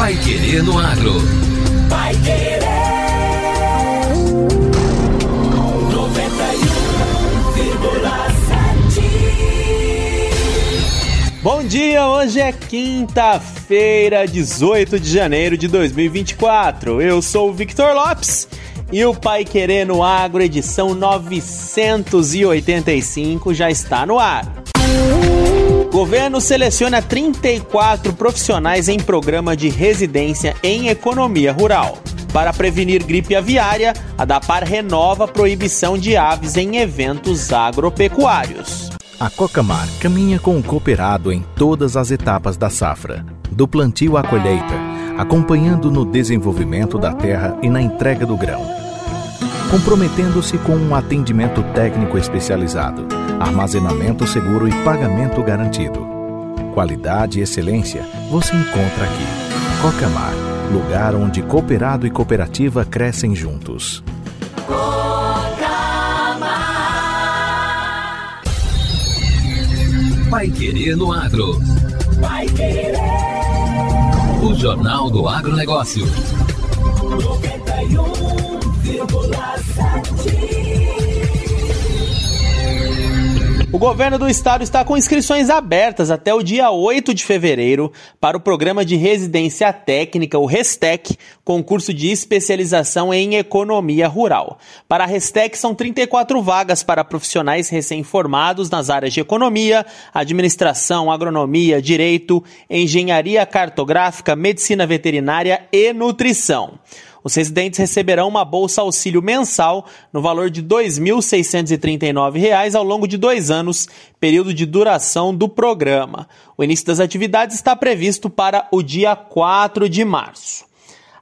Pai Querer no Agro. Pai Querer. 91,7. Bom dia, hoje é quinta-feira, 18 de janeiro de 2024. Eu sou o Victor Lopes e o Pai Querer no Agro, edição 985, já está no ar. Governo seleciona 34 profissionais em programa de residência em economia rural. Para prevenir gripe aviária, a DAPAR renova a proibição de aves em eventos agropecuários. A Cocamar caminha com o cooperado em todas as etapas da safra, do plantio à colheita, acompanhando no desenvolvimento da terra e na entrega do grão. Comprometendo-se com um atendimento técnico especializado, armazenamento seguro e pagamento garantido. Qualidade e excelência você encontra aqui. Cocamar, lugar onde cooperado e cooperativa crescem juntos. Pai Querer no Agro. Pai Querer. O Jornal do Agronegócio. 91,7. O governo do estado está com inscrições abertas até o dia 8 de fevereiro para o programa de residência técnica, o RESTEC, concurso de especialização em economia rural. Para a RESTEC, são 34 vagas para profissionais recém-formados nas áreas de economia, administração, agronomia, direito, engenharia cartográfica, medicina veterinária e nutrição. Os residentes receberão uma bolsa auxílio mensal no valor de R$ 2.639 ao longo de dois anos, período de duração do programa. O início das atividades está previsto para o dia 4 de março.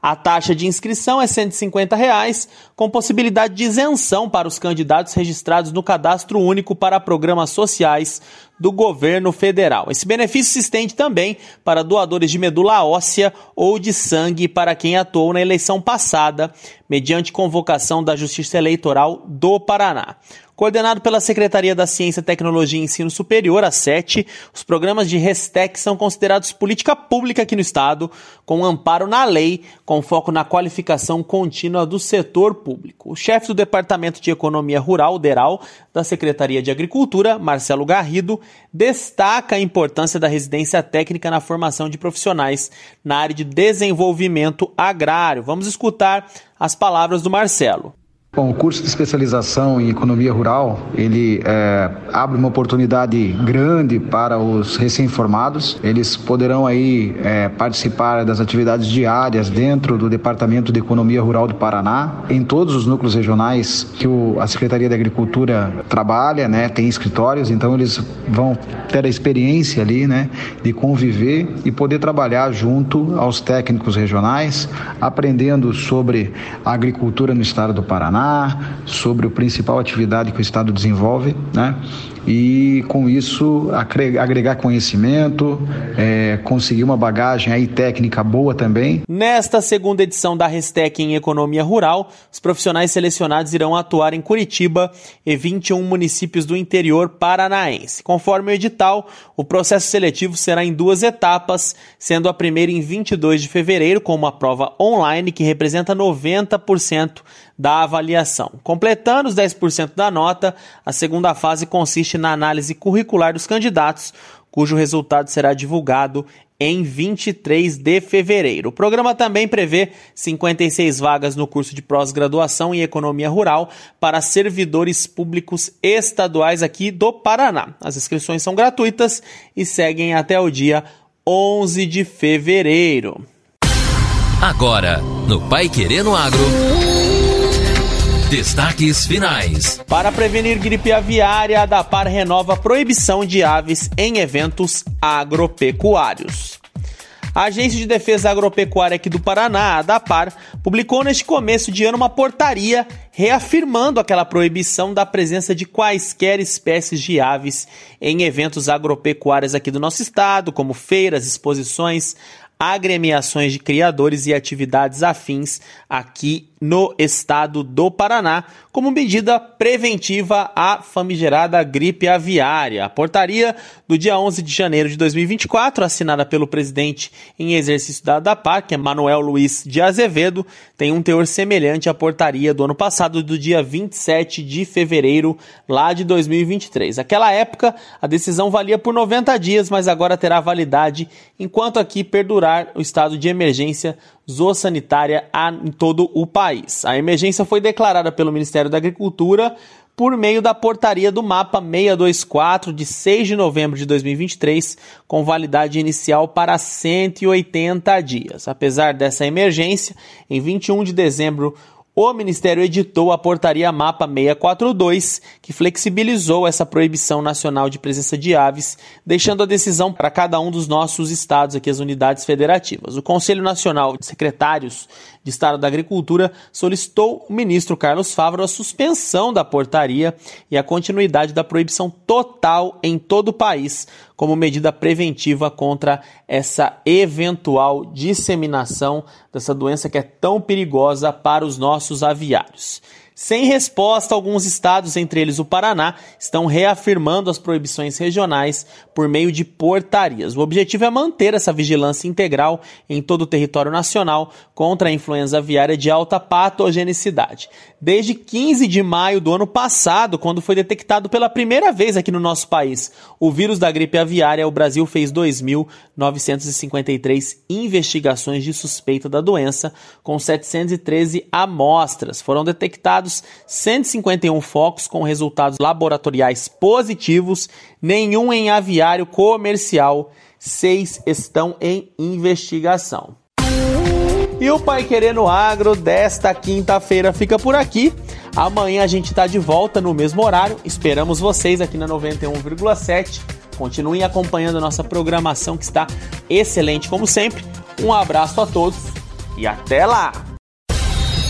A taxa de inscrição é 150 reais, com possibilidade de isenção para os candidatos registrados no Cadastro Único para Programas Sociais do Governo Federal. Esse benefício se estende também para doadores de medula óssea ou de sangue para quem atuou na eleição passada, mediante convocação da Justiça Eleitoral do Paraná. Coordenado pela Secretaria da Ciência, Tecnologia e Ensino Superior, a SET, os programas de Restec são considerados política pública aqui no Estado, com amparo na lei, com foco na qualificação contínua do setor público. O chefe do Departamento de Economia Rural, DERAL, da Secretaria de Agricultura, Marcelo Garrido, destaca a importância da residência técnica na formação de profissionais na área de desenvolvimento agrário. Vamos escutar as palavras do Marcelo. Bom, o curso de especialização em economia rural, ele é, abre uma oportunidade grande para os recém-formados. Eles poderão aí é, participar das atividades diárias dentro do Departamento de Economia Rural do Paraná, em todos os núcleos regionais que o, a Secretaria de Agricultura trabalha, né, tem escritórios, então eles vão ter a experiência ali, né, de conviver e poder trabalhar junto aos técnicos regionais, aprendendo sobre a agricultura no estado do Paraná sobre a principal atividade que o Estado desenvolve, né? E com isso agregar conhecimento, é, conseguir uma bagagem aí técnica boa também. Nesta segunda edição da Restec em Economia Rural, os profissionais selecionados irão atuar em Curitiba e 21 municípios do interior paranaense. Conforme o edital, o processo seletivo será em duas etapas, sendo a primeira em 22 de fevereiro, com uma prova online que representa 90% da avaliação. Completando os 10% da nota, a segunda fase consiste na análise curricular dos candidatos, cujo resultado será divulgado em 23 de fevereiro. O programa também prevê 56 vagas no curso de pós-graduação em economia rural para servidores públicos estaduais aqui do Paraná. As inscrições são gratuitas e seguem até o dia 11 de fevereiro. Agora, no Pai Querendo Agro. Destaques finais. Para prevenir gripe aviária, a DAPAR renova a proibição de aves em eventos agropecuários. A Agência de Defesa Agropecuária aqui do Paraná, a DAPAR, publicou neste começo de ano uma portaria reafirmando aquela proibição da presença de quaisquer espécies de aves em eventos agropecuários aqui do nosso estado, como feiras, exposições, agremiações de criadores e atividades afins aqui no estado do Paraná, como medida preventiva à famigerada gripe aviária. A portaria do dia 11 de janeiro de 2024, assinada pelo presidente em exercício da ADAPAR, que é Manuel Luiz de Azevedo, tem um teor semelhante à portaria do ano passado, do dia 27 de fevereiro lá de 2023. Naquela época, a decisão valia por 90 dias, mas agora terá validade enquanto aqui perdurar o estado de emergência zoossanitária em todo o país. A emergência foi declarada pelo Ministério da Agricultura por meio da portaria do mapa 624 de 6 de novembro de 2023, com validade inicial para 180 dias. Apesar dessa emergência, em 21 de dezembro o Ministério editou a portaria Mapa 642, que flexibilizou essa proibição nacional de presença de aves, deixando a decisão para cada um dos nossos estados, aqui as unidades federativas. O Conselho Nacional de Secretários de Estado da Agricultura solicitou o ministro Carlos Favaro a suspensão da portaria e a continuidade da proibição total em todo o país, como medida preventiva contra essa eventual disseminação dessa doença que é tão perigosa para os nossos aviários. Sem resposta, alguns estados, entre eles o Paraná, estão reafirmando as proibições regionais por meio de portarias. O objetivo é manter essa vigilância integral em todo o território nacional contra a influenza aviária de alta patogenicidade. Desde 15 de maio do ano passado, quando foi detectado pela primeira vez aqui no nosso país o vírus da gripe aviária, o Brasil fez 2.953 investigações de suspeita da doença, com 713 amostras. Foram detectados 151 focos com resultados laboratoriais positivos, nenhum em aviário comercial, seis estão em investigação. E o Pai Querendo Agro desta quinta-feira fica por aqui. Amanhã a gente está de volta no mesmo horário. Esperamos vocês aqui na 91,7. Continuem acompanhando a nossa programação que está excelente como sempre. Um abraço a todos e até lá!